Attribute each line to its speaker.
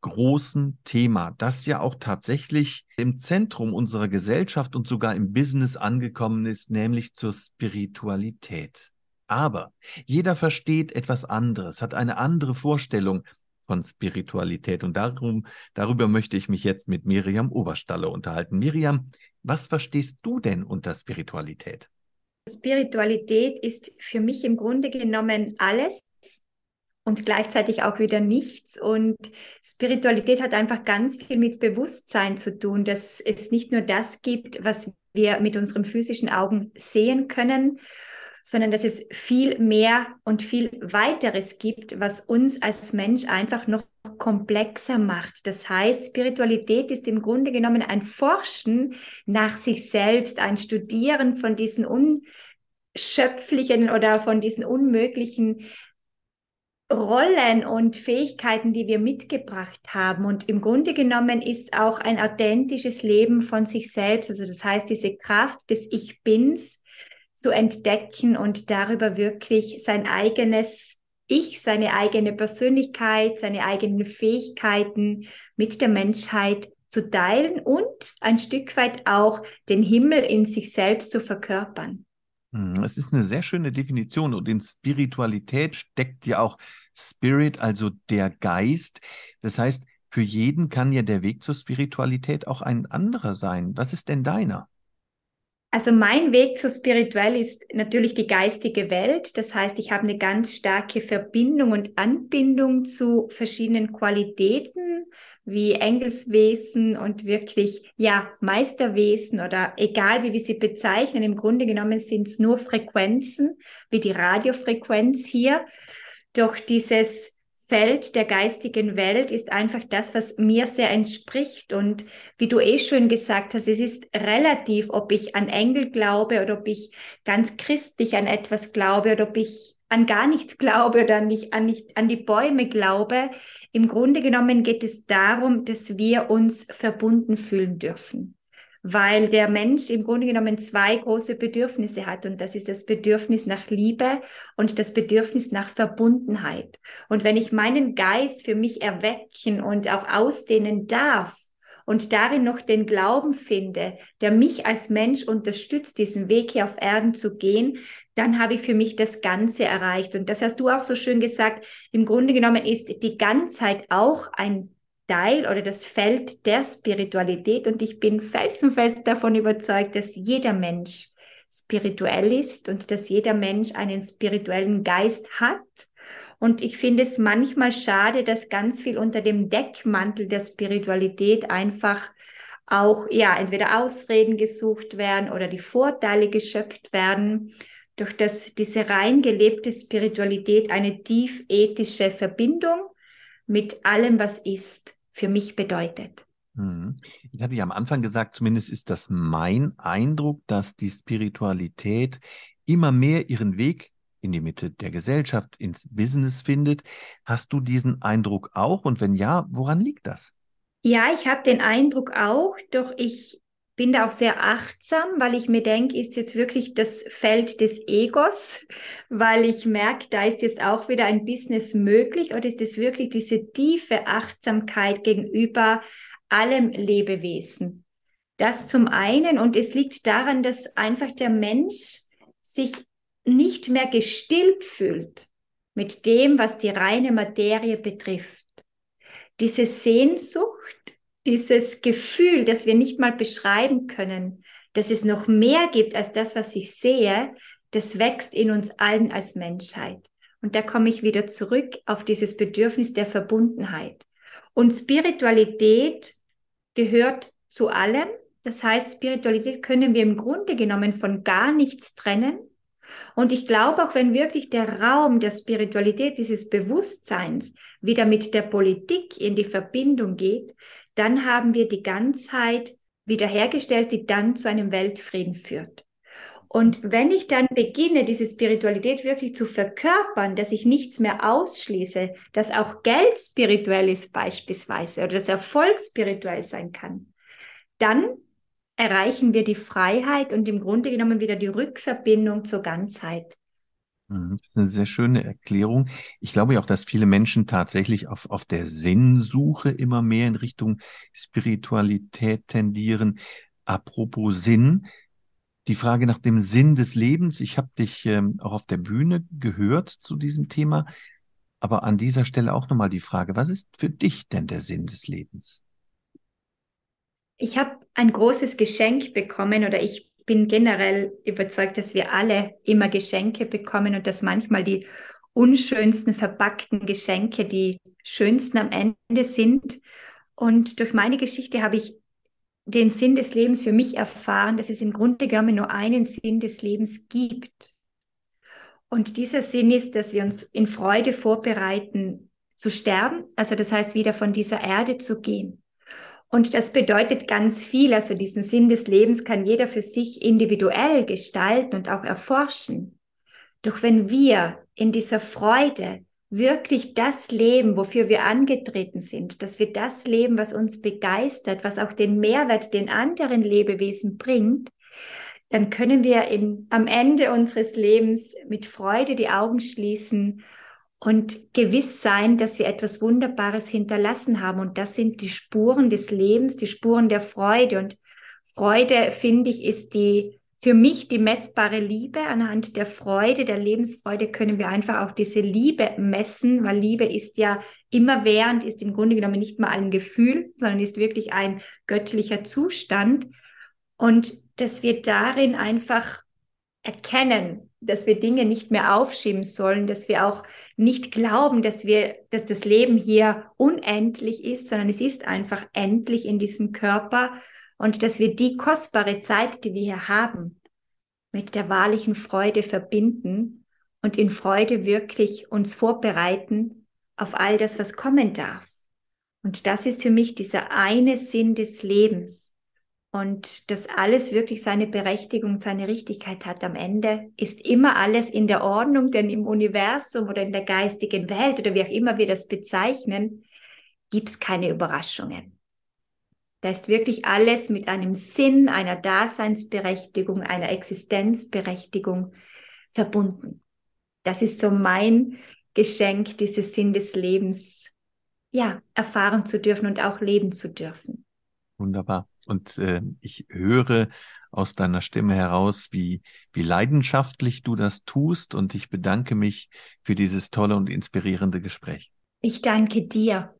Speaker 1: großen Thema, das ja auch tatsächlich im Zentrum unserer Gesellschaft und sogar im Business angekommen ist, nämlich zur Spiritualität. Aber jeder versteht etwas anderes, hat eine andere Vorstellung von Spiritualität. Und darum, darüber möchte ich mich jetzt mit Miriam Oberstalle unterhalten. Miriam, was verstehst du denn unter Spiritualität?
Speaker 2: Spiritualität ist für mich im Grunde genommen alles, und gleichzeitig auch wieder nichts. Und Spiritualität hat einfach ganz viel mit Bewusstsein zu tun, dass es nicht nur das gibt, was wir mit unseren physischen Augen sehen können, sondern dass es viel mehr und viel weiteres gibt, was uns als Mensch einfach noch komplexer macht. Das heißt, Spiritualität ist im Grunde genommen ein Forschen nach sich selbst, ein Studieren von diesen unschöpflichen oder von diesen unmöglichen Rollen und Fähigkeiten, die wir mitgebracht haben. Und im Grunde genommen ist auch ein authentisches Leben von sich selbst, also das heißt, diese Kraft des Ich Bins zu entdecken und darüber wirklich sein eigenes Ich, seine eigene Persönlichkeit, seine eigenen Fähigkeiten mit der Menschheit zu teilen und ein Stück weit auch den Himmel in sich selbst zu verkörpern.
Speaker 1: Hm, es ist eine sehr schöne Definition und in Spiritualität steckt ja auch Spirit, also der Geist. Das heißt, für jeden kann ja der Weg zur Spiritualität auch ein anderer sein. Was ist denn deiner?
Speaker 2: Also mein Weg zur Spirituell ist natürlich die geistige Welt. Das heißt, ich habe eine ganz starke Verbindung und Anbindung zu verschiedenen Qualitäten wie Engelswesen und wirklich, ja, Meisterwesen oder egal wie wir sie bezeichnen. Im Grunde genommen sind es nur Frequenzen, wie die Radiofrequenz hier. Doch dieses Feld der geistigen Welt ist einfach das, was mir sehr entspricht. Und wie du eh schon gesagt hast, es ist relativ, ob ich an Engel glaube oder ob ich ganz christlich an etwas glaube oder ob ich an gar nichts glaube oder nicht, an, nicht, an die Bäume glaube. Im Grunde genommen geht es darum, dass wir uns verbunden fühlen dürfen weil der Mensch im Grunde genommen zwei große Bedürfnisse hat und das ist das Bedürfnis nach Liebe und das Bedürfnis nach Verbundenheit. Und wenn ich meinen Geist für mich erwecken und auch ausdehnen darf, und darin noch den Glauben finde, der mich als Mensch unterstützt, diesen Weg hier auf Erden zu gehen, dann habe ich für mich das Ganze erreicht. Und das hast du auch so schön gesagt. Im Grunde genommen ist die Ganzheit auch ein Teil oder das Feld der Spiritualität und ich bin felsenfest davon überzeugt, dass jeder Mensch spirituell ist und dass jeder Mensch einen spirituellen Geist hat. Und ich finde es manchmal schade, dass ganz viel unter dem Deckmantel der Spiritualität einfach auch, ja, entweder Ausreden gesucht werden oder die Vorteile geschöpft werden, durch dass diese rein gelebte Spiritualität eine tief ethische Verbindung mit allem, was ist, für mich bedeutet.
Speaker 1: Mhm. Ich hatte ja am Anfang gesagt, zumindest ist das mein Eindruck, dass die Spiritualität immer mehr ihren Weg in die Mitte der Gesellschaft, ins Business findet. Hast du diesen Eindruck auch? Und wenn ja, woran liegt das?
Speaker 2: Ja, ich habe den Eindruck auch, doch ich bin da auch sehr achtsam, weil ich mir denke, ist jetzt wirklich das Feld des Egos, weil ich merke, da ist jetzt auch wieder ein Business möglich oder ist es wirklich diese tiefe Achtsamkeit gegenüber allem Lebewesen? Das zum einen und es liegt daran, dass einfach der Mensch sich nicht mehr gestillt fühlt mit dem, was die reine Materie betrifft. Diese Sehnsucht dieses Gefühl, das wir nicht mal beschreiben können, dass es noch mehr gibt als das, was ich sehe, das wächst in uns allen als Menschheit. Und da komme ich wieder zurück auf dieses Bedürfnis der Verbundenheit. Und Spiritualität gehört zu allem. Das heißt, Spiritualität können wir im Grunde genommen von gar nichts trennen. Und ich glaube, auch wenn wirklich der Raum der Spiritualität, dieses Bewusstseins wieder mit der Politik in die Verbindung geht, dann haben wir die Ganzheit wiederhergestellt, die dann zu einem Weltfrieden führt. Und wenn ich dann beginne, diese Spiritualität wirklich zu verkörpern, dass ich nichts mehr ausschließe, dass auch Geld spirituell ist beispielsweise oder dass Erfolg spirituell sein kann, dann erreichen wir die Freiheit und im Grunde genommen wieder die Rückverbindung zur Ganzheit.
Speaker 1: Mhm, das ist eine sehr schöne Erklärung. Ich glaube ja auch, dass viele Menschen tatsächlich auf, auf der Sinnsuche immer mehr in Richtung Spiritualität tendieren. Apropos Sinn, die Frage nach dem Sinn des Lebens. Ich habe dich ähm, auch auf der Bühne gehört zu diesem Thema. Aber an dieser Stelle auch nochmal die Frage, was ist für dich denn der Sinn des Lebens?
Speaker 2: Ich habe ein großes Geschenk bekommen oder ich bin generell überzeugt, dass wir alle immer Geschenke bekommen und dass manchmal die unschönsten verpackten Geschenke die schönsten am Ende sind. Und durch meine Geschichte habe ich den Sinn des Lebens für mich erfahren, dass es im Grunde genommen nur einen Sinn des Lebens gibt. Und dieser Sinn ist, dass wir uns in Freude vorbereiten zu sterben, also das heißt wieder von dieser Erde zu gehen. Und das bedeutet ganz viel, also diesen Sinn des Lebens kann jeder für sich individuell gestalten und auch erforschen. Doch wenn wir in dieser Freude wirklich das leben, wofür wir angetreten sind, dass wir das leben, was uns begeistert, was auch den Mehrwert den anderen Lebewesen bringt, dann können wir in, am Ende unseres Lebens mit Freude die Augen schließen und gewiss sein, dass wir etwas Wunderbares hinterlassen haben. Und das sind die Spuren des Lebens, die Spuren der Freude. Und Freude, finde ich, ist die für mich die messbare Liebe. Anhand der Freude, der Lebensfreude können wir einfach auch diese Liebe messen, weil Liebe ist ja immerwährend, ist im Grunde genommen nicht mal ein Gefühl, sondern ist wirklich ein göttlicher Zustand. Und dass wir darin einfach erkennen, dass wir Dinge nicht mehr aufschieben sollen, dass wir auch nicht glauben, dass wir, dass das Leben hier unendlich ist, sondern es ist einfach endlich in diesem Körper und dass wir die kostbare Zeit, die wir hier haben, mit der wahrlichen Freude verbinden und in Freude wirklich uns vorbereiten auf all das, was kommen darf. Und das ist für mich dieser eine Sinn des Lebens. Und dass alles wirklich seine Berechtigung, seine Richtigkeit hat am Ende, ist immer alles in der Ordnung, denn im Universum oder in der geistigen Welt oder wie auch immer wir das bezeichnen, gibt es keine Überraschungen. Da ist wirklich alles mit einem Sinn, einer Daseinsberechtigung, einer Existenzberechtigung verbunden. Das ist so mein Geschenk, dieses Sinn des Lebens, ja, erfahren zu dürfen und auch leben zu dürfen.
Speaker 1: Wunderbar. Und äh, ich höre aus deiner Stimme heraus, wie, wie leidenschaftlich du das tust. Und ich bedanke mich für dieses tolle und inspirierende Gespräch.
Speaker 2: Ich danke dir.